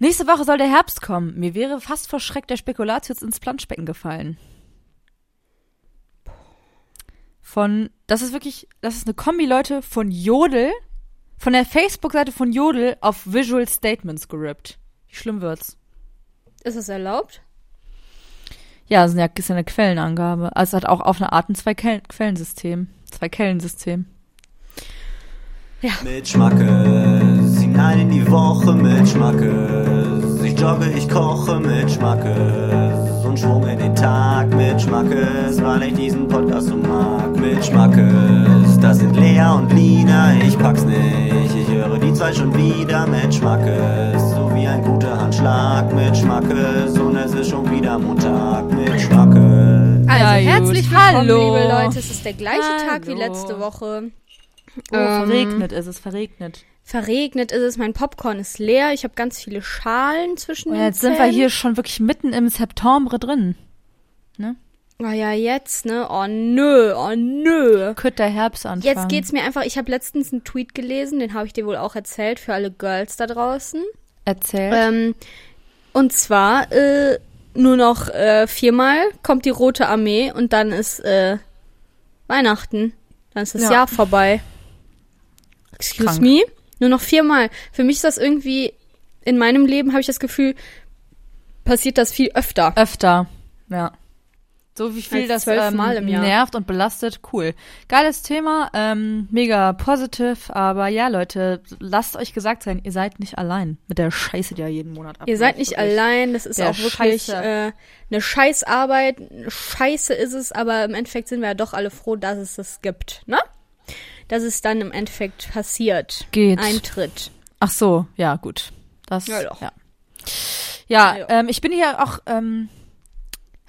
Nächste Woche soll der Herbst kommen. Mir wäre fast vor Schreck der Spekulatius ins Planschbecken gefallen. Von, das ist wirklich, das ist eine Kombi, Leute, von Jodel, von der Facebook-Seite von Jodel auf Visual Statements gerippt. Wie schlimm wird's? Ist es erlaubt? Ja, das ist ja, eine Quellenangabe. Also es hat auch auf eine Art ein Zwei-Quellensystem. Zwei-Kellensystem. Ja. Mit Schmackes, hinein in die Woche mit Schmackes. Ich jogge, ich koche mit Schmackes. Und Schwung in den Tag mit Schmackes, weil ich diesen Podcast so mag. Mit Schmackes, das sind Lea und Lina, ich pack's nicht. Ich höre die zwei schon wieder mit Schmackes. So wie ein guter Handschlag mit Schmackes. Und es ist schon wieder Montag mit Schmackes. Also, herzlich willkommen, Hallo. liebe Leute. Es ist der gleiche Hallo. Tag wie letzte Woche. Oh, ähm, verregnet ist es, verregnet. Verregnet ist es, mein Popcorn ist leer, ich habe ganz viele Schalen zwischen oh, Jetzt Zähnen. sind wir hier schon wirklich mitten im September drin. Ne? Oh ja, jetzt, ne? Oh nö, oh nö. Könnte der Herbst anfangen. Jetzt geht's mir einfach, ich habe letztens einen Tweet gelesen, den habe ich dir wohl auch erzählt für alle Girls da draußen. Erzählt. Ähm, und zwar, äh, nur noch äh, viermal kommt die Rote Armee und dann ist äh, Weihnachten. Dann ist das ja. Jahr vorbei. Excuse Krank. me? Nur noch viermal. Für mich ist das irgendwie, in meinem Leben habe ich das Gefühl, passiert das viel öfter. Öfter, ja. So wie viel Als das ähm, nervt und belastet, cool. Geiles Thema, ähm, mega positiv, aber ja, Leute, lasst euch gesagt sein, ihr seid nicht allein mit der Scheiße, die ja jeden Monat abläuft. Ihr seid nicht wirklich. allein, das ist der auch wirklich äh, eine Scheißarbeit. Scheiße ist es, aber im Endeffekt sind wir ja doch alle froh, dass es das gibt, ne? Dass es dann im Endeffekt passiert. Geht. Eintritt. Ach so, ja, gut. Das, ja, doch. ja. Ja, ja, Ähm, ich bin hier auch, ähm,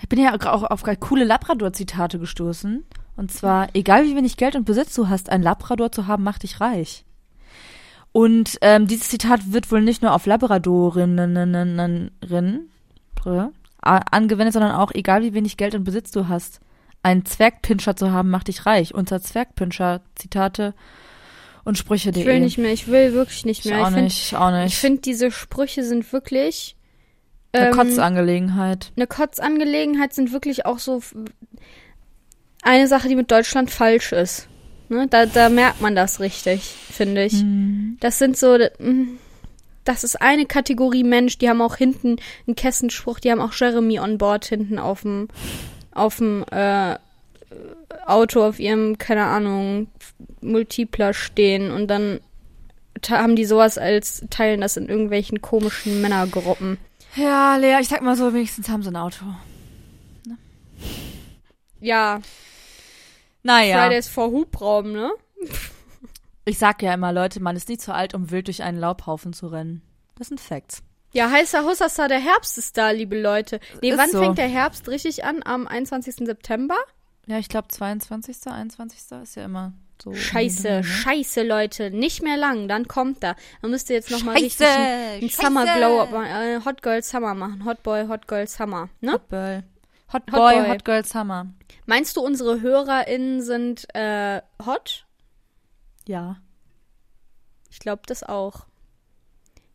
ich bin hier auch auf coole Labrador-Zitate gestoßen. Und zwar, egal wie wenig Geld und Besitz du hast, ein Labrador zu haben, macht dich reich. Und ähm, dieses Zitat wird wohl nicht nur auf Labradorinnen angewendet, sondern auch, egal wie wenig Geld und Besitz du hast, ein Zwergpinscher zu haben, macht dich reich. Unter Zwergpinscher, Zitate und Sprüche. Ich will nicht mehr, ich will wirklich nicht mehr. Ich auch ich find, nicht, ich auch nicht. Ich finde, diese Sprüche sind wirklich. Eine ähm, Kotzangelegenheit. Eine Kotzangelegenheit sind wirklich auch so eine Sache, die mit Deutschland falsch ist. Ne? Da, da merkt man das richtig, finde ich. Hm. Das sind so. Hm, das ist eine Kategorie Mensch, die haben auch hinten einen Kessenspruch, die haben auch Jeremy on board hinten auf dem auf dem äh, Auto auf ihrem, keine Ahnung, Multipler stehen und dann haben die sowas als teilen das in irgendwelchen komischen Männergruppen. Ja, Lea, ich sag mal so, wenigstens haben sie ein Auto. Ne? Ja. Naja. Fridays vor Hubraum, ne? Ich sag ja immer, Leute, man ist nie zu alt, um wild durch einen Laubhaufen zu rennen. Das sind Facts. Ja, heißer Hussassa, der Herbst ist da, liebe Leute. Nee, ist wann so. fängt der Herbst richtig an? Am 21. September? Ja, ich glaube 22., 21. ist ja immer so. Scheiße, ne? scheiße, Leute. Nicht mehr lang, dann kommt er. Man müsste jetzt nochmal richtig einen Summer Glow, äh, Hot Girl Summer machen. Hot Boy, Hot Girl Summer, ne? Hot Boy. Hot, Hot Boy, Hot Girl Summer. Meinst du, unsere HörerInnen sind äh, hot? Ja. Ich glaube das auch.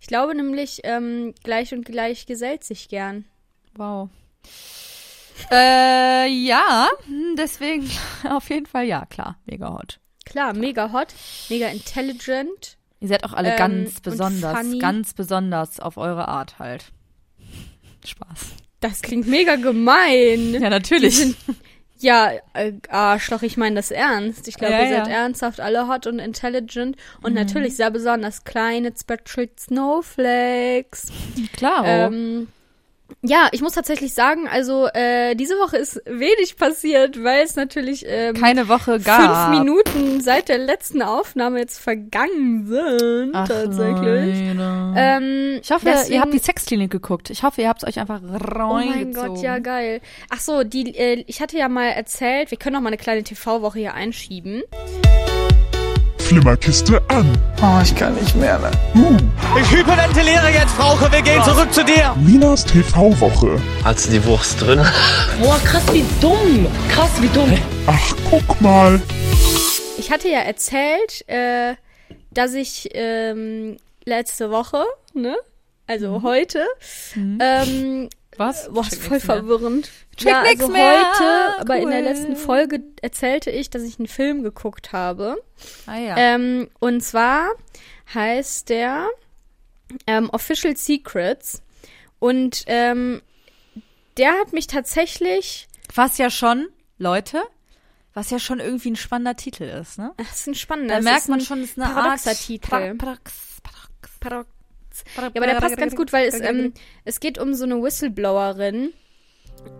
Ich glaube nämlich, ähm, gleich und gleich gesellt sich gern. Wow. äh, ja, hm, deswegen auf jeden Fall ja, klar, mega hot. Klar, mega hot, mega intelligent. Ihr seid auch alle ähm, ganz besonders, ganz besonders auf eure Art halt. Spaß. Das klingt mega gemein. Ja, natürlich. Die sind, ja, äh, Arschloch, ich meine das ernst. Ich glaube, ja, ihr seid ja. ernsthaft alle hot und intelligent und mhm. natürlich sehr besonders kleine Special Snowflakes. Klar. Ähm, ja, ich muss tatsächlich sagen, also äh, diese Woche ist wenig passiert, weil es natürlich ähm, keine Woche gab. Fünf Minuten seit der letzten Aufnahme jetzt vergangen sind Ach tatsächlich. Ähm, ich hoffe, deswegen, ihr habt die Sexklinik geguckt. Ich hoffe, ihr habt es euch einfach reingezogen. Oh mein Gott, ja geil. Ach so, die, äh, ich hatte ja mal erzählt, wir können auch mal eine kleine TV-Woche hier einschieben. Flimmerkiste an. Oh, ich kann nicht mehr, ne? Uh. Ich hyperventiliere jetzt, Frauke. Wir gehen zurück zu dir. Minas TV-Woche. Hast du die Wurst drin? Boah, krass, wie dumm. Krass, wie dumm. Ach, guck mal. Ich hatte ja erzählt, äh, dass ich ähm, letzte Woche, ne? also mhm. heute. Mhm. Ähm, Was? Boah, ist voll verwirrend. Check ja, also mehr. heute, cool. aber in der letzten Folge erzählte ich, dass ich einen Film geguckt habe. Ah ja. Ähm, und zwar heißt der ähm, Official Secrets. Und ähm, der hat mich tatsächlich. Was ja schon, Leute, was ja schon irgendwie ein spannender Titel ist, ne? Das ist ein spannender. Da merkt man schon, das ist eine paradoxer Art Titel. Paradox, Paradox, Paradox. Ja, aber der passt ganz gut, weil es, ähm, es geht um so eine Whistleblowerin.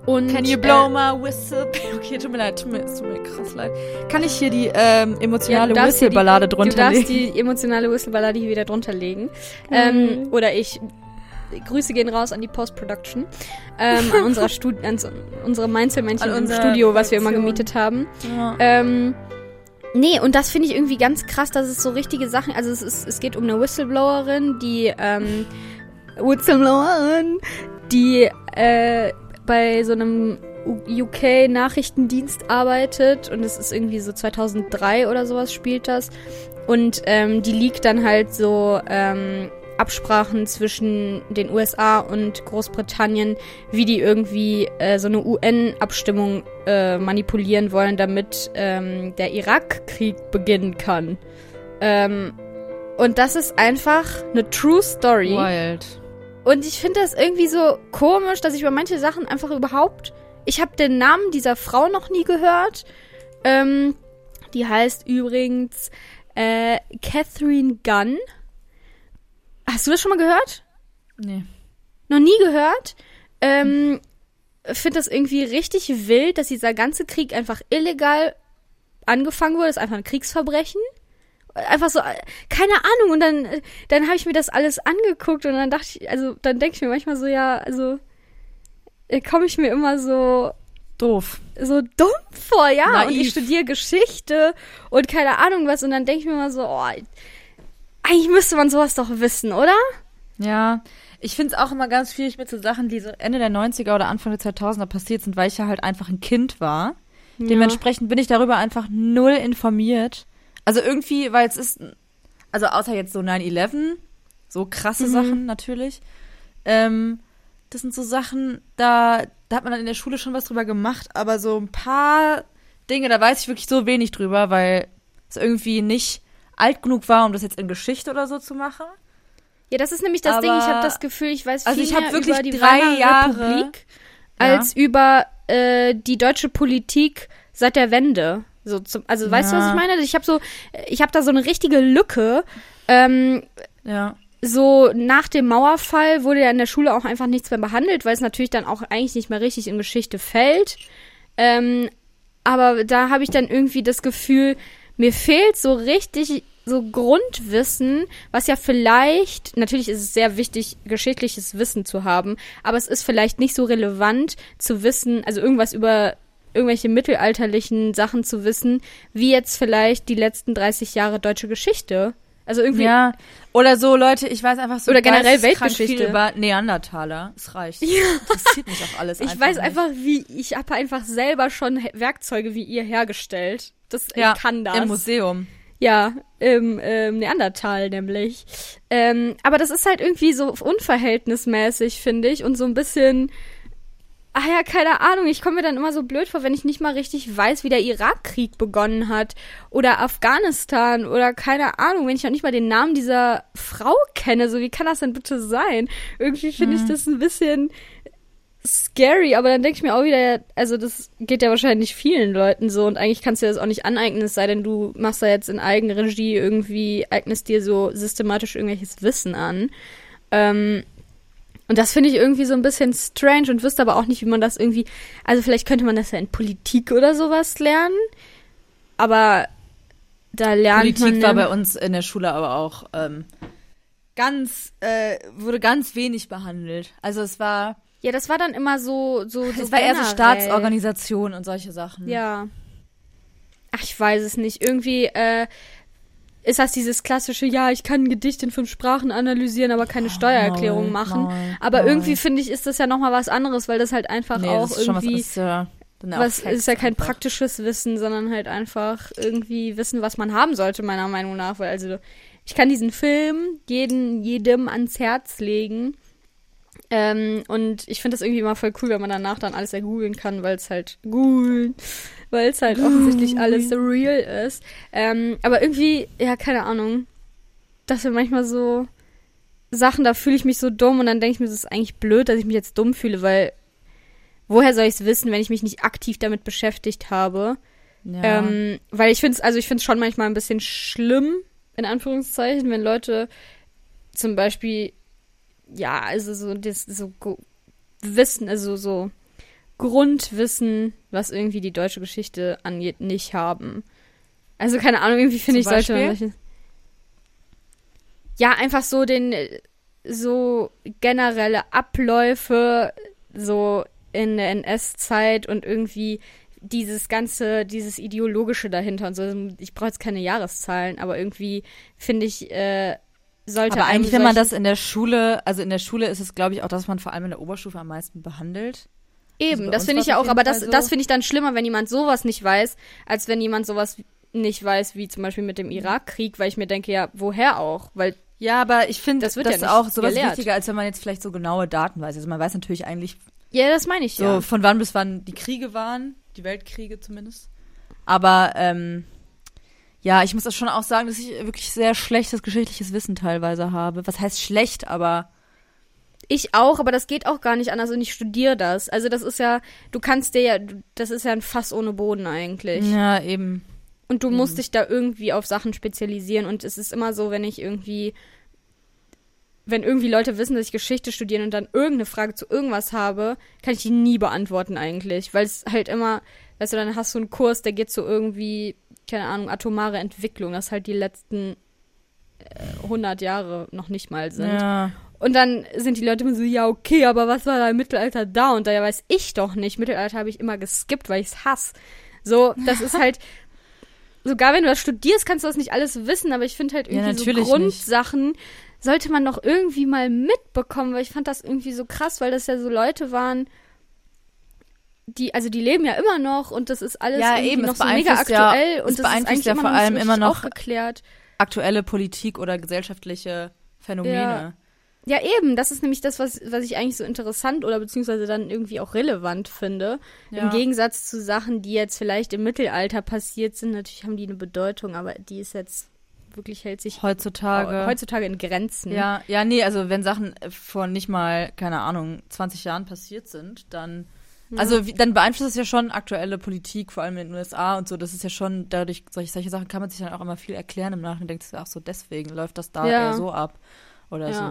Und, Can you blow äh, my whistle? Okay, tut mir leid, tut mir, tut mir krass leid. Kann ich hier die ähm, emotionale ja, Whistleballade drunter legen? Du darfst die emotionale Whistleballade hier wieder drunter legen. Mhm. Ähm, oder ich Grüße gehen raus an die Post-Production, ähm, an unserer Studi an unsere Mainzelmännchen im Studio, was wir immer gemietet haben. Ja. Ähm, nee, und das finde ich irgendwie ganz krass, dass es so richtige Sachen, also es, ist, es geht um eine Whistleblowerin, die, ähm, Whistleblowerin, die, äh, bei so einem UK-Nachrichtendienst arbeitet und es ist irgendwie so 2003 oder sowas spielt das. Und ähm, die liegt dann halt so ähm, Absprachen zwischen den USA und Großbritannien, wie die irgendwie äh, so eine UN-Abstimmung äh, manipulieren wollen, damit ähm, der Irakkrieg beginnen kann. Ähm, und das ist einfach eine True Story. Wild. Und ich finde das irgendwie so komisch, dass ich über manche Sachen einfach überhaupt. Ich habe den Namen dieser Frau noch nie gehört. Ähm, die heißt übrigens äh, Catherine Gunn. Hast du das schon mal gehört? Nee. Noch nie gehört? Ähm, finde das irgendwie richtig wild, dass dieser ganze Krieg einfach illegal angefangen wurde. Das ist einfach ein Kriegsverbrechen. Einfach so, keine Ahnung. Und dann, dann habe ich mir das alles angeguckt und dann dachte ich, also dann denke ich mir manchmal so, ja, also äh, komme ich mir immer so doof. So dumm vor, ja. Naiv. Und ich studiere Geschichte und keine Ahnung was. Und dann denke ich mir immer so, oh, eigentlich müsste man sowas doch wissen, oder? Ja, ich finde es auch immer ganz schwierig mit so Sachen, die so Ende der 90er oder Anfang der 2000er passiert sind, weil ich ja halt einfach ein Kind war. Ja. Dementsprechend bin ich darüber einfach null informiert. Also irgendwie, weil es ist, also außer jetzt so 9-11, so krasse mhm. Sachen natürlich. Ähm, das sind so Sachen, da, da hat man dann in der Schule schon was drüber gemacht, aber so ein paar Dinge, da weiß ich wirklich so wenig drüber, weil es irgendwie nicht alt genug war, um das jetzt in Geschichte oder so zu machen. Ja, das ist nämlich das Aber, Ding. Ich habe das Gefühl, ich weiß also viel also mehr über die drei Jahre Republik als ja. über äh, die deutsche Politik seit der Wende. So zum, also weißt ja. du, was ich meine? Ich habe so, ich habe da so eine richtige Lücke. Ähm, ja. So nach dem Mauerfall wurde ja in der Schule auch einfach nichts mehr behandelt, weil es natürlich dann auch eigentlich nicht mehr richtig in Geschichte fällt. Ähm, aber da habe ich dann irgendwie das Gefühl, mir fehlt so richtig so Grundwissen, was ja vielleicht, natürlich ist es sehr wichtig, geschichtliches Wissen zu haben, aber es ist vielleicht nicht so relevant zu wissen, also irgendwas über irgendwelche mittelalterlichen Sachen zu wissen, wie jetzt vielleicht die letzten 30 Jahre deutsche Geschichte. Also irgendwie. Ja. Oder so, Leute, ich weiß einfach so. Oder generell Weltgeschichte. Über Neandertaler. Es reicht. Ja. Das interessiert mich auch alles. Ich weiß nicht. einfach, wie, ich habe einfach selber schon Werkzeuge wie ihr hergestellt. Das ja, kann das. Im Museum. Ja, im ähm, Neandertal nämlich. Ähm, aber das ist halt irgendwie so unverhältnismäßig, finde ich. Und so ein bisschen Ah ja, keine Ahnung. Ich komme mir dann immer so blöd vor, wenn ich nicht mal richtig weiß, wie der Irakkrieg begonnen hat. Oder Afghanistan. Oder keine Ahnung, wenn ich noch nicht mal den Namen dieser Frau kenne. So, wie kann das denn bitte sein? Irgendwie finde hm. ich das ein bisschen scary, aber dann denke ich mir auch wieder, also das geht ja wahrscheinlich vielen Leuten so und eigentlich kannst du das auch nicht aneignen, es sei denn, du machst da jetzt in Eigenregie irgendwie, eignest dir so systematisch irgendwelches Wissen an. Ähm, und das finde ich irgendwie so ein bisschen strange und wüsste aber auch nicht, wie man das irgendwie. Also vielleicht könnte man das ja in Politik oder sowas lernen. Aber da lernt Politik man. Politik war bei uns in der Schule aber auch ähm, ganz, äh, wurde ganz wenig behandelt. Also es war. Ja, das war dann immer so. so, so es war eher so Staatsorganisation und solche Sachen. Ja. Ach, ich weiß es nicht. Irgendwie, äh, ist das dieses klassische, ja, ich kann ein Gedicht in fünf Sprachen analysieren, aber keine Steuererklärung machen. Nein, aber nein. irgendwie finde ich, ist das ja nochmal was anderes, weil das halt einfach nee, auch irgendwie. Was, ist, ja, was ist ja kein einfach. praktisches Wissen, sondern halt einfach irgendwie Wissen, was man haben sollte, meiner Meinung nach. Weil also ich kann diesen Film jeden, jedem ans Herz legen. Ähm, und ich finde das irgendwie immer voll cool, wenn man danach dann alles ergoogeln kann, weil es halt googeln, weil es halt offensichtlich alles so real ist. Ähm, aber irgendwie, ja, keine Ahnung, dass wir manchmal so Sachen, da fühle ich mich so dumm und dann denke ich mir, das ist eigentlich blöd, dass ich mich jetzt dumm fühle, weil woher soll ich es wissen, wenn ich mich nicht aktiv damit beschäftigt habe? Ja. Ähm, weil ich finde es, also ich finde es schon manchmal ein bisschen schlimm, in Anführungszeichen, wenn Leute zum Beispiel, ja, also so das so Wissen, also so Grundwissen, was irgendwie die deutsche Geschichte angeht, nicht haben. Also keine Ahnung, irgendwie finde ich sollte man ja einfach so den so generelle Abläufe so in der NS-Zeit und irgendwie dieses ganze, dieses ideologische dahinter und so. Ich brauche jetzt keine Jahreszahlen, aber irgendwie finde ich, äh, sollte. Aber eigentlich, wenn man das in der Schule, also in der Schule ist es, glaube ich, auch, dass man vor allem in der Oberstufe am meisten behandelt. Eben, also das finde ich ja auch, aber das, so. das finde ich dann schlimmer, wenn jemand sowas nicht weiß, als wenn jemand sowas nicht weiß, wie zum Beispiel mit dem Irakkrieg, weil ich mir denke, ja, woher auch? Weil ja, aber ich finde das, wird das ja auch sowas gelehrt. wichtiger, als wenn man jetzt vielleicht so genaue Daten weiß. Also man weiß natürlich eigentlich. Ja, das meine ich so, ja. von wann bis wann die Kriege waren, die Weltkriege zumindest. Aber ähm, ja, ich muss das schon auch sagen, dass ich wirklich sehr schlechtes geschichtliches Wissen teilweise habe. Was heißt schlecht, aber ich auch, aber das geht auch gar nicht anders und ich studiere das. Also das ist ja, du kannst dir ja, das ist ja ein Fass ohne Boden eigentlich. Ja, eben. Und du musst dich da irgendwie auf Sachen spezialisieren. Und es ist immer so, wenn ich irgendwie, wenn irgendwie Leute wissen, dass ich Geschichte studiere und dann irgendeine Frage zu irgendwas habe, kann ich die nie beantworten eigentlich. Weil es halt immer, weißt du, dann hast du einen Kurs, der geht so irgendwie, keine Ahnung, atomare Entwicklung, das halt die letzten äh, 100 Jahre noch nicht mal sind. Ja. Und dann sind die Leute immer so, ja, okay, aber was war da im Mittelalter da? Und da ja weiß ich doch nicht. Mittelalter habe ich immer geskippt, weil ich es hasse. So, das ist halt, sogar wenn du das studierst, kannst du das nicht alles wissen, aber ich finde halt irgendwie ja, so Grundsachen nicht. sollte man doch irgendwie mal mitbekommen, weil ich fand das irgendwie so krass, weil das ja so Leute waren, die, also die leben ja immer noch und das ist alles ja, eben, noch so mega aktuell ja, und das ist eigentlich ja vor allem immer noch aufgeklärt. aktuelle Politik oder gesellschaftliche Phänomene. Ja. Ja, eben, das ist nämlich das, was, was ich eigentlich so interessant oder beziehungsweise dann irgendwie auch relevant finde. Im Gegensatz zu Sachen, die jetzt vielleicht im Mittelalter passiert sind. Natürlich haben die eine Bedeutung, aber die ist jetzt wirklich hält sich heutzutage heutzutage in Grenzen. Ja, ja, nee, also wenn Sachen vor nicht mal, keine Ahnung, 20 Jahren passiert sind, dann. Also wie, dann beeinflusst es ja schon aktuelle Politik, vor allem in den USA und so. Das ist ja schon dadurch solche, solche Sachen kann man sich dann auch immer viel erklären im Nachhinein. Denkt sich auch so, deswegen läuft das da ja. eher so ab oder ja. so.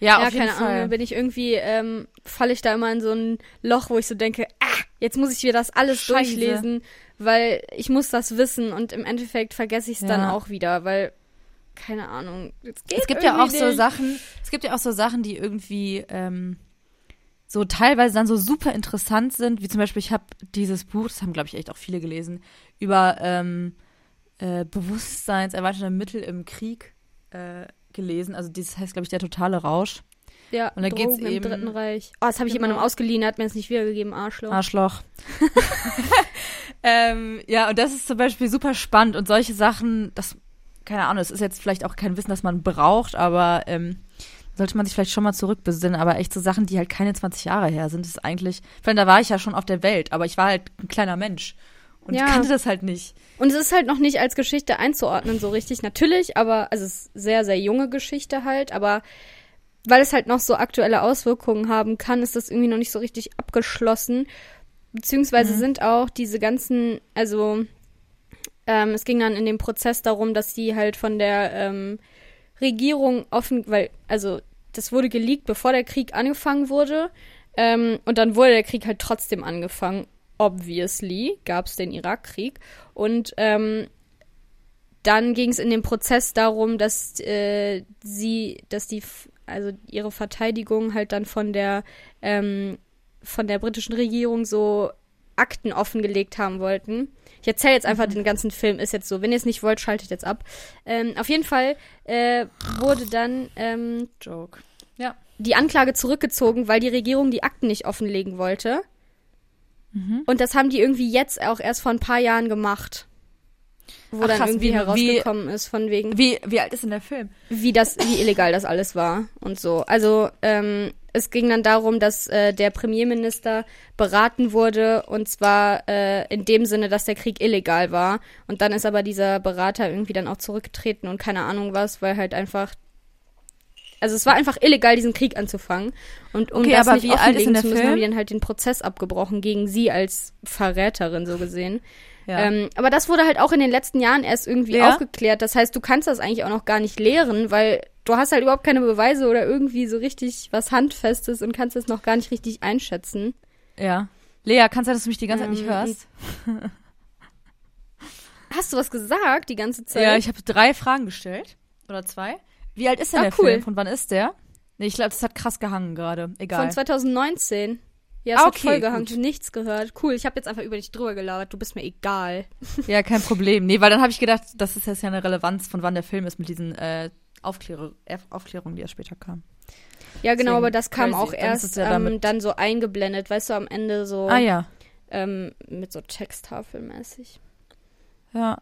Ja, ja auf jeden keine Fall. Ahnung, bin ich irgendwie, ähm, falle ich da immer in so ein Loch, wo ich so denke, ah, jetzt muss ich mir das alles Scheiße. durchlesen, weil ich muss das wissen und im Endeffekt vergesse ich es ja. dann auch wieder, weil keine Ahnung. es gibt ja auch nicht. so Sachen, es gibt ja auch so Sachen, die irgendwie ähm, so teilweise dann so super interessant sind, wie zum Beispiel, ich habe dieses Buch, das haben glaube ich echt auch viele gelesen, über ähm, äh, bewusstseinserweiternde Mittel im Krieg. Äh, gelesen. Also das heißt, glaube ich, der totale Rausch. Ja, und da geht's eben im Dritten Reich. Oh, das habe ich genau. jemandem ausgeliehen, hat mir das nicht wiedergegeben, Arschloch. Arschloch. ähm, ja, und das ist zum Beispiel super spannend und solche Sachen, das, keine Ahnung, es ist jetzt vielleicht auch kein Wissen, das man braucht, aber ähm, sollte man sich vielleicht schon mal zurückbesinnen, aber echt so Sachen, die halt keine 20 Jahre her sind, ist eigentlich, weil da war ich ja schon auf der Welt, aber ich war halt ein kleiner Mensch. Und ja. ich kannte das halt nicht. Und es ist halt noch nicht als Geschichte einzuordnen, so richtig. Natürlich, aber, also es ist sehr, sehr junge Geschichte halt, aber weil es halt noch so aktuelle Auswirkungen haben kann, ist das irgendwie noch nicht so richtig abgeschlossen. Beziehungsweise mhm. sind auch diese ganzen, also ähm, es ging dann in dem Prozess darum, dass sie halt von der ähm, Regierung offen, weil, also das wurde geleakt, bevor der Krieg angefangen wurde. Ähm, und dann wurde der Krieg halt trotzdem angefangen obviously gab es den Irakkrieg. Und ähm, dann ging es in dem Prozess darum, dass äh, sie, dass die, also ihre Verteidigung halt dann von der, ähm, von der britischen Regierung so Akten offengelegt haben wollten. Ich erzähle jetzt einfach mhm. den ganzen Film, ist jetzt so. Wenn ihr es nicht wollt, schaltet jetzt ab. Ähm, auf jeden Fall äh, wurde dann ähm, Joke. Ja. die Anklage zurückgezogen, weil die Regierung die Akten nicht offenlegen wollte. Mhm. Und das haben die irgendwie jetzt auch erst vor ein paar Jahren gemacht. Wo Ach, dann krass, irgendwie wie, herausgekommen wie, ist von wegen. Wie, wie alt ist denn der Film? Wie das, wie illegal das alles war und so. Also, ähm, es ging dann darum, dass äh, der Premierminister beraten wurde und zwar äh, in dem Sinne, dass der Krieg illegal war. Und dann ist aber dieser Berater irgendwie dann auch zurückgetreten und keine Ahnung was, weil halt einfach also es war einfach illegal, diesen Krieg anzufangen. Und um okay, das nicht offenlegen zu müssen, Film? haben die dann halt den Prozess abgebrochen gegen sie als Verräterin so gesehen. Ja. Ähm, aber das wurde halt auch in den letzten Jahren erst irgendwie ja. aufgeklärt. Das heißt, du kannst das eigentlich auch noch gar nicht lehren, weil du hast halt überhaupt keine Beweise oder irgendwie so richtig was Handfestes und kannst es noch gar nicht richtig einschätzen. Ja. Lea, kannst du, dass du mich die ganze Zeit nicht ähm, hörst? Hast du was gesagt die ganze Zeit? Ja, ich habe drei Fragen gestellt. Oder zwei. Wie alt ist denn ah, der cool. Film? Von wann ist der? Nee, ich glaube, das hat krass gehangen gerade. Egal. Von 2019. Ja, es ah, okay, hat voll gehangen, gut. nichts gehört. Cool, ich habe jetzt einfach über dich drüber gelabert. Du bist mir egal. Ja, kein Problem. Nee, weil dann habe ich gedacht, das ist jetzt ja eine Relevanz, von wann der Film ist mit diesen äh, Aufklärung, Aufklärungen, die er später kam. Ja, genau, Deswegen aber das kam auch erst ja ähm, dann so eingeblendet, weißt du, am Ende so. Ah ja. Ähm, mit so Texttafelmäßig. Ja.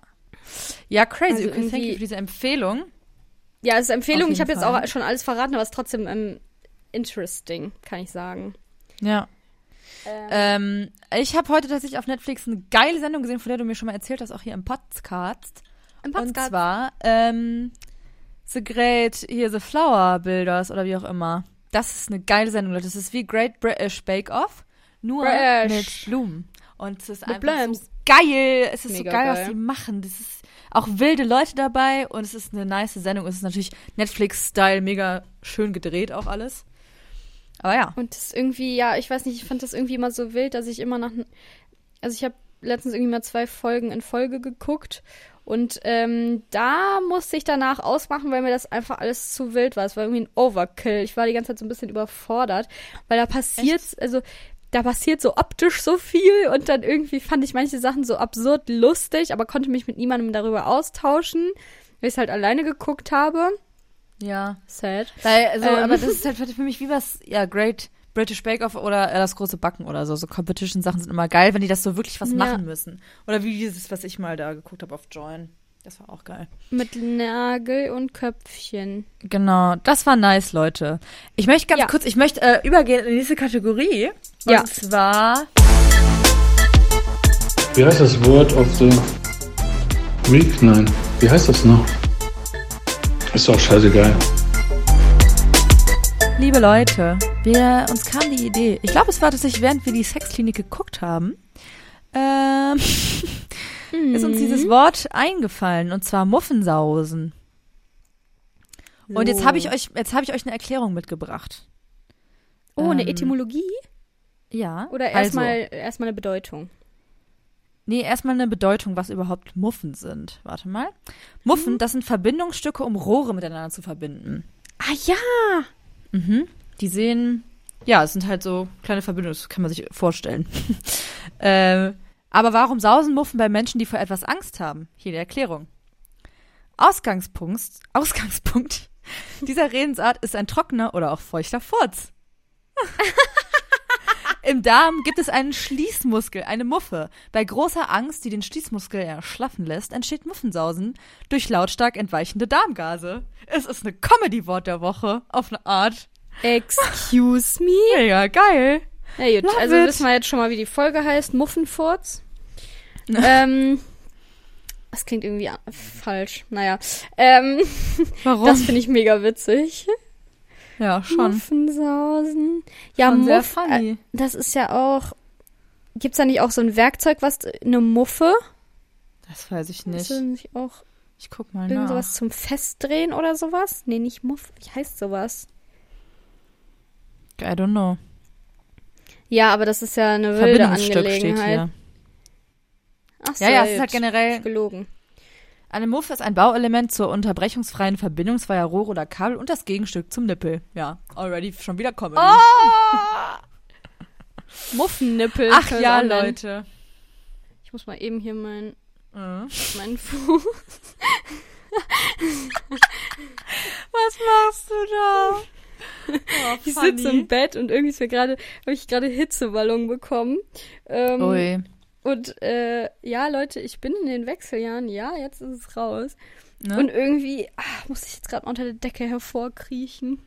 Ja, crazy. Also okay, thank you für diese Empfehlung. Ja, es ist Empfehlung. Ich habe jetzt auch schon alles verraten, aber es ist trotzdem ähm, interesting, kann ich sagen. Ja. Ähm, ähm, ich habe heute tatsächlich auf Netflix eine geile Sendung gesehen, von der du mir schon mal erzählt hast, auch hier im Podcast. Im Podcast. Und zwar ähm, The Great, hier The Flower Builders oder wie auch immer. Das ist eine geile Sendung, Leute. Das ist wie Great British Bake Off, nur British. mit Blumen. Und es ist mit einfach Blums. so geil. Es ist Mega so geil, geil, was die machen. Das ist auch wilde Leute dabei und es ist eine nice Sendung. Es ist natürlich Netflix-Style, mega schön gedreht auch alles. Aber ja. Und das irgendwie, ja, ich weiß nicht, ich fand das irgendwie immer so wild, dass ich immer nach. Also ich habe letztens irgendwie mal zwei Folgen in Folge geguckt und ähm, da musste ich danach ausmachen, weil mir das einfach alles zu wild war. Es war irgendwie ein Overkill. Ich war die ganze Zeit so ein bisschen überfordert, weil da passiert, Echt? also da passiert so optisch so viel und dann irgendwie fand ich manche Sachen so absurd lustig, aber konnte mich mit niemandem darüber austauschen, weil ich es halt alleine geguckt habe. Ja. Sad. Weil, also, ähm. aber das ist halt für mich wie was, ja, Great British Bake Off oder äh, das große Backen oder so. So Competition-Sachen sind immer geil, wenn die das so wirklich was ja. machen müssen. Oder wie dieses, was ich mal da geguckt habe auf Join. Das war auch geil. Mit Nagel und Köpfchen. Genau, das war nice, Leute. Ich möchte ganz ja. kurz, ich möchte äh, übergehen in die nächste Kategorie. Und ja. zwar. Wie heißt das Wort of the Week? Nein. Wie heißt das noch? Ist auch scheißegal. Liebe Leute, wir, uns kam die Idee. Ich glaube, es war tatsächlich, während wir die Sexklinik geguckt haben, ähm, mhm. ist uns dieses Wort eingefallen und zwar Muffensausen. So. Und jetzt habe ich euch, jetzt habe ich euch eine Erklärung mitgebracht. Oh, ähm, eine Etymologie? Ja. Oder erstmal also. erstmal eine Bedeutung. Nee, erstmal eine Bedeutung, was überhaupt Muffen sind. Warte mal. Muffen, mhm. das sind Verbindungsstücke, um Rohre miteinander zu verbinden. Ah ja. Mhm. Die sehen, ja, es sind halt so kleine Verbindungen, das kann man sich vorstellen. ähm, aber warum sausen Muffen bei Menschen, die vor etwas Angst haben? Hier die Erklärung. Ausgangspunkt, Ausgangspunkt dieser Redensart ist ein trockener oder auch feuchter Furz. Im Darm gibt es einen Schließmuskel, eine Muffe. Bei großer Angst, die den Schließmuskel erschlaffen lässt, entsteht Muffensausen durch lautstark entweichende Darmgase. Es ist eine Comedy-Wort der Woche, auf eine Art. Excuse me? Ja, geil. Ja, gut, also it. wissen wir jetzt schon mal, wie die Folge heißt. Muffenfurz. ähm, das klingt irgendwie falsch. Naja. Ähm, Warum? Das finde ich mega witzig. Ja, schon. Muffensausen. Ja, schon Muff, äh, das ist ja auch. Gibt's da nicht auch so ein Werkzeug, was eine Muffe? Das weiß ich nicht. Ist nicht auch ich guck mal irgend nach. sowas zum Festdrehen oder sowas? Nee, nicht Muff. Wie heißt sowas? I don't know. Ja, aber das ist ja eine wilde Angelegenheit. Ach so, ja, ja, es ist halt generell gelogen. Eine Muffe ist ein Bauelement zur unterbrechungsfreien Verbindung zweier Rohre oder Kabel und das Gegenstück zum Nippel. Ja, already schon wieder kommen. Oh! Muffennippel. Ach ja, Leute. Ich muss mal eben hier mein, äh. meinen Fuß. Was machst du da? Oh, ich sitze im Bett und irgendwie ist mir gerade, habe ich gerade Hitzeballon bekommen. Ähm, Ui. Und äh, ja, Leute, ich bin in den Wechseljahren. Ja, jetzt ist es raus. Ne? Und irgendwie ach, muss ich jetzt gerade unter der Decke hervorkriechen.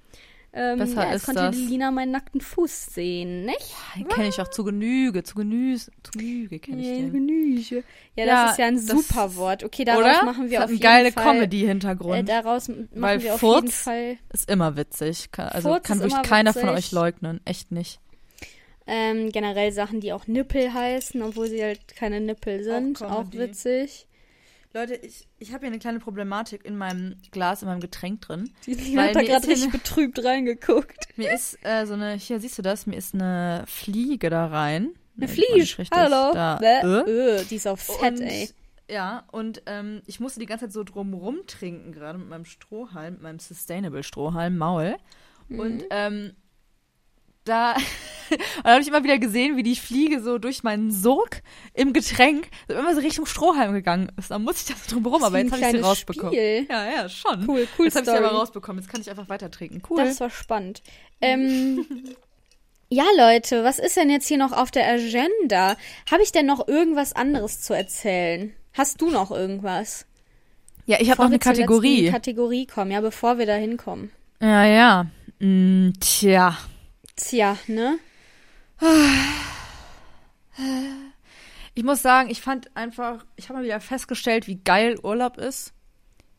Ähm, Besser ja, ist konnte das. Lina meinen nackten Fuß sehen, nicht? Ja, den kenne ich auch zu Genüge, zu Genüge, zu Genüge kenne ich ja, den. Genüge. Ja, ja, das ist ja ein super Wort. Okay, daraus oder? machen wir das auf jeden geile Fall... Comedy-Hintergrund. Äh, daraus machen Weil wir auf Furz jeden Fall... ist immer witzig. Also Furz kann wirklich keiner witzig. von euch leugnen. Echt nicht. Ähm, generell Sachen, die auch Nippel heißen, obwohl sie halt keine Nippel sind. Auch, auch witzig. Leute, ich, ich habe hier eine kleine Problematik in meinem Glas, in meinem Getränk drin. Die Lina hat da gerade richtig eine, betrübt reingeguckt. Mir ist äh, so eine, hier siehst du das, mir ist eine Fliege da rein. Eine Fliege? Hallo. Da, äh. Öh, die ist auch fett, und, ey. Ja, und ähm, ich musste die ganze Zeit so drumrum trinken, gerade mit meinem Strohhalm, mit meinem Sustainable Strohhalm, Maul. Mhm. Und ähm, da, da habe ich immer wieder gesehen, wie die Fliege so durch meinen Sog im Getränk so immer so Richtung Strohhalm gegangen ist. Da muss ich das drum rum, aber jetzt habe ich sie rausbekommen. Spiel. Ja, ja, schon. Cool, cool. Jetzt habe ich sie aber rausbekommen. Jetzt kann ich einfach weiter trinken. Cool. Das war spannend. Ähm, ja, Leute, was ist denn jetzt hier noch auf der Agenda? Habe ich denn noch irgendwas anderes zu erzählen? Hast du noch irgendwas? Ja, ich habe noch eine Kategorie. Kategorie kommen, ja, bevor wir da hinkommen. Ja, ja. Mm, tja. Tja, ne? Ich muss sagen, ich fand einfach, ich habe mal wieder festgestellt, wie geil Urlaub ist,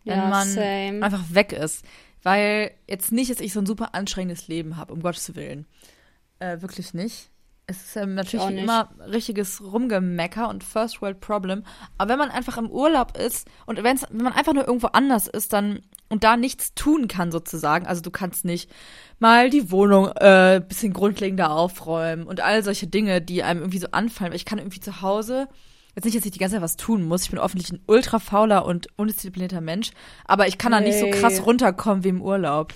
wenn ja, man same. einfach weg ist. Weil jetzt nicht, dass ich so ein super anstrengendes Leben habe, um Gottes Willen. Äh, wirklich nicht. Es ist ja natürlich immer richtiges Rumgemecker und First World Problem. Aber wenn man einfach im Urlaub ist und wenn man einfach nur irgendwo anders ist, dann und da nichts tun kann sozusagen, also du kannst nicht mal die Wohnung äh, bisschen grundlegender aufräumen und all solche Dinge, die einem irgendwie so anfallen. Weil ich kann irgendwie zu Hause jetzt nicht, dass ich die ganze Zeit was tun muss. Ich bin offensichtlich ein ultra fauler und undisziplinierter Mensch, aber ich kann da nicht so krass runterkommen wie im Urlaub.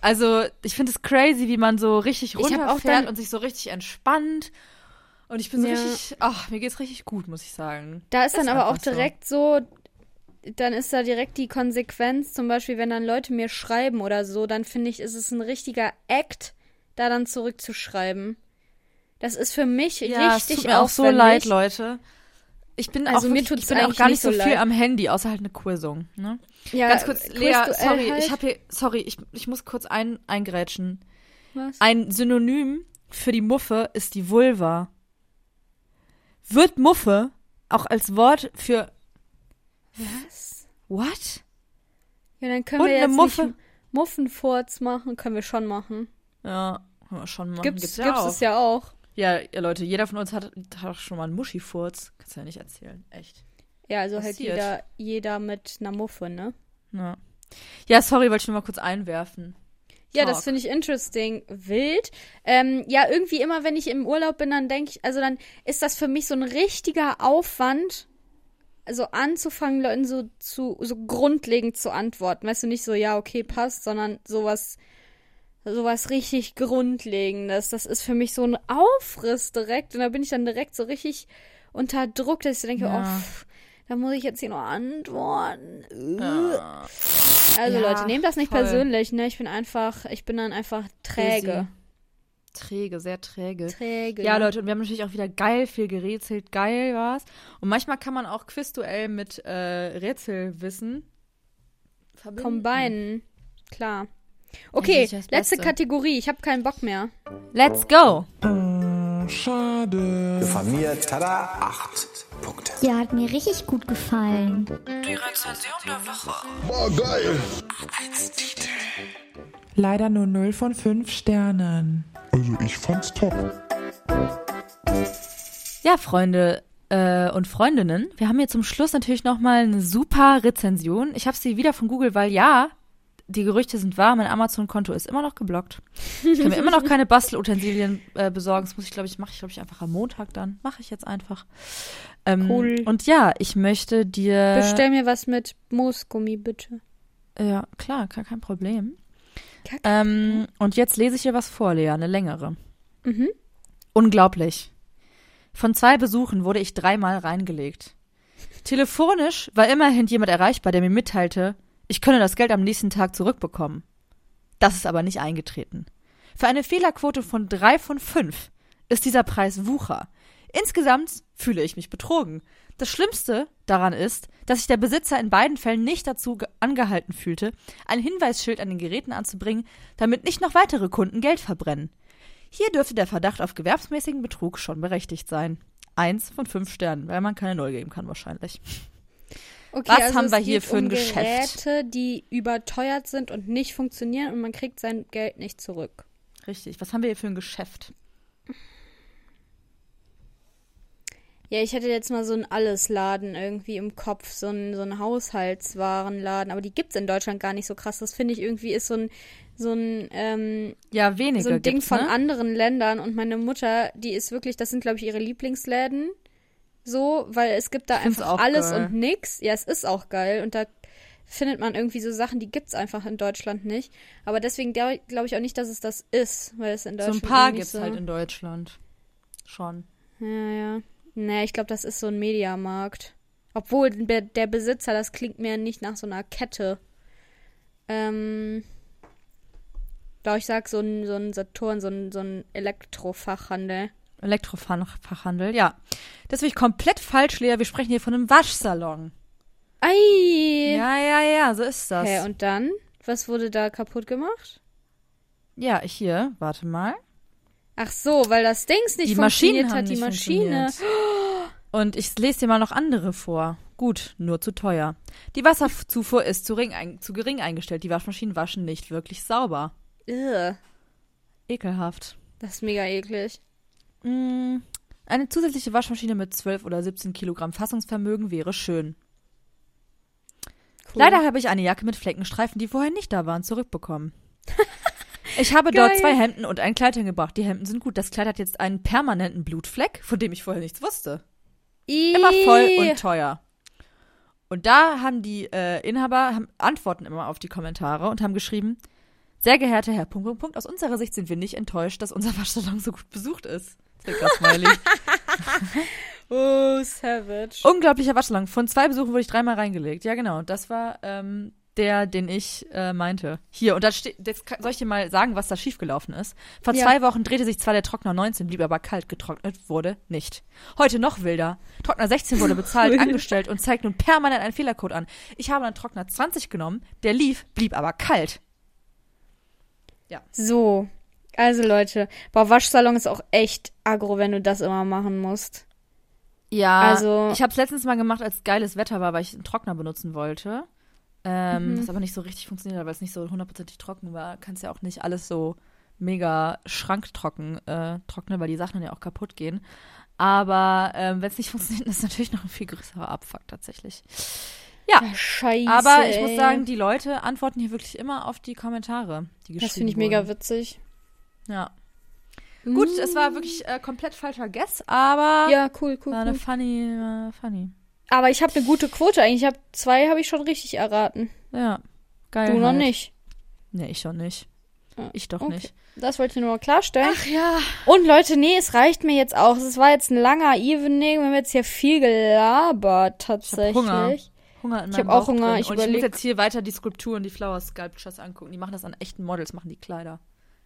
Also, ich finde es crazy, wie man so richtig runterfährt und sich so richtig entspannt. Und ich bin so ja. richtig, ach, mir geht's richtig gut, muss ich sagen. Da ist das dann aber auch direkt so. so, dann ist da direkt die Konsequenz, zum Beispiel, wenn dann Leute mir schreiben oder so, dann finde ich, ist es ein richtiger Act, da dann zurückzuschreiben. Das ist für mich ja, richtig es tut mir auch so leid, Leute. Ich bin also auch mir tut's ich bin auch gar nicht so viel leid. am Handy, außer halt eine Quizung. Ne? Ja, Ganz kurz, Lea, sorry, halt? ich habe hier, sorry, ich, ich muss kurz ein, eingrätschen. Was? Ein Synonym für die Muffe ist die Vulva. Wird Muffe auch als Wort für was? What? Ja, dann können Und wir jetzt Muffe? nicht Muffenfurz machen, können wir schon machen. Ja, können wir schon machen. Gibt's, gibt's, ja gibt's es ja auch. Ja, ja, Leute, jeder von uns hat, hat auch schon mal einen Muschifurz. Kannst du ja nicht erzählen. Echt. Ja, also halt Passiert. halt jeder, jeder mit einer Muffe, ne? Ja. Ja, sorry, wollte ich nur mal kurz einwerfen. Ja, Talk. das finde ich interesting. Wild. Ähm, ja, irgendwie immer, wenn ich im Urlaub bin, dann denke ich, also dann ist das für mich so ein richtiger Aufwand, also anzufangen, Leuten so zu, so grundlegend zu antworten. Weißt du, nicht so, ja, okay, passt, sondern sowas sowas richtig Grundlegendes. Das ist für mich so ein Aufriss direkt. Und da bin ich dann direkt so richtig unter Druck, dass ich denke, ja. oh, pff, da muss ich jetzt hier noch antworten. Ja. Also ja, Leute, nehmt das nicht voll. persönlich, ne? Ich bin einfach, ich bin dann einfach träge. Träge, sehr träge. Träge. Ja, Leute, und wir haben natürlich auch wieder geil viel gerätselt, geil war's. Und manchmal kann man auch Quizduell mit äh, Rätselwissen verbinden. Combinen, klar. Okay, letzte Kategorie. Ich habe keinen Bock mehr. Let's go. Schade. Von mir, tada, acht Punkte. Ja, hat mir richtig gut gefallen. Die Rezension der Woche. Boah, geil. Arbeitstitel. Leider nur 0 von 5 Sternen. Also ich fand's top. Ja, Freunde, äh, und Freundinnen, wir haben hier zum Schluss natürlich nochmal eine super Rezension. Ich habe sie wieder von Google, weil ja, die Gerüchte sind wahr, mein Amazon-Konto ist immer noch geblockt. Ich kann mir immer noch keine Bastelutensilien äh, besorgen. Das muss ich, glaube ich, mache ich, glaube ich, einfach am Montag dann. Mache ich jetzt einfach. Ähm, cool. Und ja, ich möchte dir. Bestell mir was mit Moosgummi, bitte. Ja, klar, gar kein Problem. Ähm, und jetzt lese ich dir was vor, Lea, eine längere. Mhm. Unglaublich. Von zwei Besuchen wurde ich dreimal reingelegt. Telefonisch war immerhin jemand erreichbar, der mir mitteilte, ich könne das Geld am nächsten Tag zurückbekommen. Das ist aber nicht eingetreten. Für eine Fehlerquote von drei von fünf ist dieser Preis Wucher. Insgesamt fühle ich mich betrogen. Das Schlimmste daran ist, dass sich der Besitzer in beiden Fällen nicht dazu angehalten fühlte, ein Hinweisschild an den Geräten anzubringen, damit nicht noch weitere Kunden Geld verbrennen. Hier dürfte der Verdacht auf gewerbsmäßigen Betrug schon berechtigt sein. Eins von fünf Sternen, weil man keine Null geben kann wahrscheinlich. Okay, Was also haben wir hier für ein um Geschäft? Geräte, die überteuert sind und nicht funktionieren und man kriegt sein Geld nicht zurück. Richtig. Was haben wir hier für ein Geschäft? Ja, ich hätte jetzt mal so ein Allesladen irgendwie im Kopf, so ein, so ein Haushaltswarenladen, aber die gibt's in Deutschland gar nicht so krass. Das finde ich irgendwie ist so ein, so ein, ähm, ja, weniger so ein Ding ne? von anderen Ländern und meine Mutter, die ist wirklich, das sind glaube ich ihre Lieblingsläden, so, weil es gibt da einfach alles geil. und nix. Ja, es ist auch geil und da findet man irgendwie so Sachen, die gibt's einfach in Deutschland nicht. Aber deswegen glaube glaub ich auch nicht, dass es das ist, weil es in Deutschland so ein paar gibt's so halt in Deutschland schon. Ja, ja. Nee, ich glaube, das ist so ein Mediamarkt. Obwohl der, Besitzer, das klingt mir nicht nach so einer Kette. Ähm. Doch, ich sag so ein, so ein Saturn, so ein, so ein Elektrofachhandel. Elektrofachhandel, ja. Das will ich komplett falsch, Lea. Wir sprechen hier von einem Waschsalon. Ei! Ja, ja, ja, so ist das. Okay, und dann? Was wurde da kaputt gemacht? Ja, hier, warte mal. Ach so, weil das Dings nicht die funktioniert Maschinen hat, die Maschine. Und ich lese dir mal noch andere vor. Gut, nur zu teuer. Die Wasserzufuhr ist zu, ein, zu gering eingestellt. Die Waschmaschinen waschen nicht wirklich sauber. Ugh. Ekelhaft. Das ist mega eklig. Mm, eine zusätzliche Waschmaschine mit 12 oder 17 Kilogramm Fassungsvermögen wäre schön. Cool. Leider habe ich eine Jacke mit Fleckenstreifen, die vorher nicht da waren, zurückbekommen. Ich habe Geil. dort zwei Hemden und ein Kleid hingebracht. Die Hemden sind gut. Das Kleid hat jetzt einen permanenten Blutfleck, von dem ich vorher nichts wusste. Ii. Immer voll und teuer. Und da haben die äh, Inhaber haben, antworten immer auf die Kommentare und haben geschrieben, sehr geehrter Herr, Punkt, Punkt, Punkt, aus unserer Sicht sind wir nicht enttäuscht, dass unser Waschsalon so gut besucht ist. Smiley. oh, savage. Unglaublicher Waschsalon. Von zwei Besuchen wurde ich dreimal reingelegt. Ja, genau. Das war ähm, der, den ich äh, meinte. Hier, und da steht, soll ich dir mal sagen, was da schiefgelaufen ist? Vor ja. zwei Wochen drehte sich zwar der Trockner 19, blieb aber kalt, getrocknet wurde nicht. Heute noch wilder. Trockner 16 wurde bezahlt, angestellt und zeigt nun permanent einen Fehlercode an. Ich habe dann Trockner 20 genommen, der lief, blieb aber kalt. Ja. So. Also Leute, boah, Waschsalon ist auch echt aggro, wenn du das immer machen musst. Ja, also, ich habe es letztens mal gemacht, als geiles Wetter war, weil ich einen Trockner benutzen wollte. Ähm, mhm. Das aber nicht so richtig funktioniert hat, weil es nicht so hundertprozentig trocken war. Kannst ja auch nicht alles so mega schranktrocken äh, trocknen, weil die Sachen dann ja auch kaputt gehen. Aber ähm, wenn es nicht funktioniert, ist es natürlich noch ein viel größerer Abfuck tatsächlich. Ja, ja scheiße, aber ich ey. muss sagen, die Leute antworten hier wirklich immer auf die Kommentare, die geschrieben Das finde ich mega witzig. Ja. Mm. Gut, es war wirklich äh, komplett falscher Guess, aber ja, cool, cool, war cool. eine funny, äh, funny. Aber ich habe eine gute Quote eigentlich. Ich habe zwei habe ich schon richtig erraten. Ja, geil. Du halt. noch nicht. Nee, ich schon nicht. Ich doch okay. nicht. Das wollte ich nur mal klarstellen. Ach ja. Und Leute, nee, es reicht mir jetzt auch. Es war jetzt ein langer Evening. Wir haben jetzt hier viel gelabert, tatsächlich. Ich hab Hunger. Hunger in ich habe auch Hunger. Ich, und ich muss jetzt hier weiter die Skulpturen, die Flower Sculptures angucken. Die machen das an echten Models, machen die Kleider.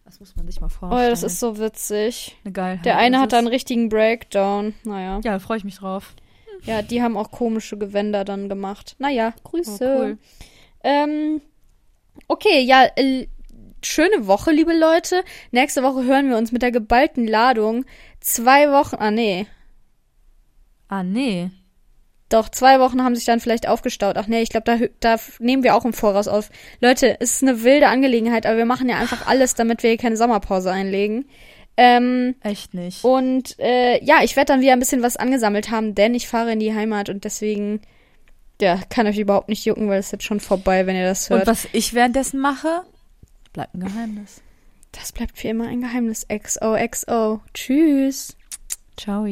Das muss man sich mal vorstellen. Oh, das ist so witzig. Eine Geilheit. Der eine hat da einen richtigen Breakdown. Naja. Ja, freue ich mich drauf. Ja, die haben auch komische Gewänder dann gemacht. Naja, Grüße. Oh, cool. ähm, okay, ja, äh, schöne Woche, liebe Leute. Nächste Woche hören wir uns mit der geballten Ladung. Zwei Wochen, ah nee. Ah nee. Doch, zwei Wochen haben sich dann vielleicht aufgestaut. Ach nee, ich glaube, da, da nehmen wir auch im Voraus auf. Leute, es ist eine wilde Angelegenheit, aber wir machen ja einfach alles, damit wir hier keine Sommerpause einlegen. Ähm, Echt nicht. Und äh, ja, ich werde dann wieder ein bisschen was angesammelt haben, denn ich fahre in die Heimat und deswegen, ja, kann euch überhaupt nicht jucken, weil es ist jetzt schon vorbei, wenn ihr das hört. Und was ich währenddessen mache, bleibt ein Geheimnis. Das bleibt für immer ein Geheimnis. XOXO. Tschüss. Ciao.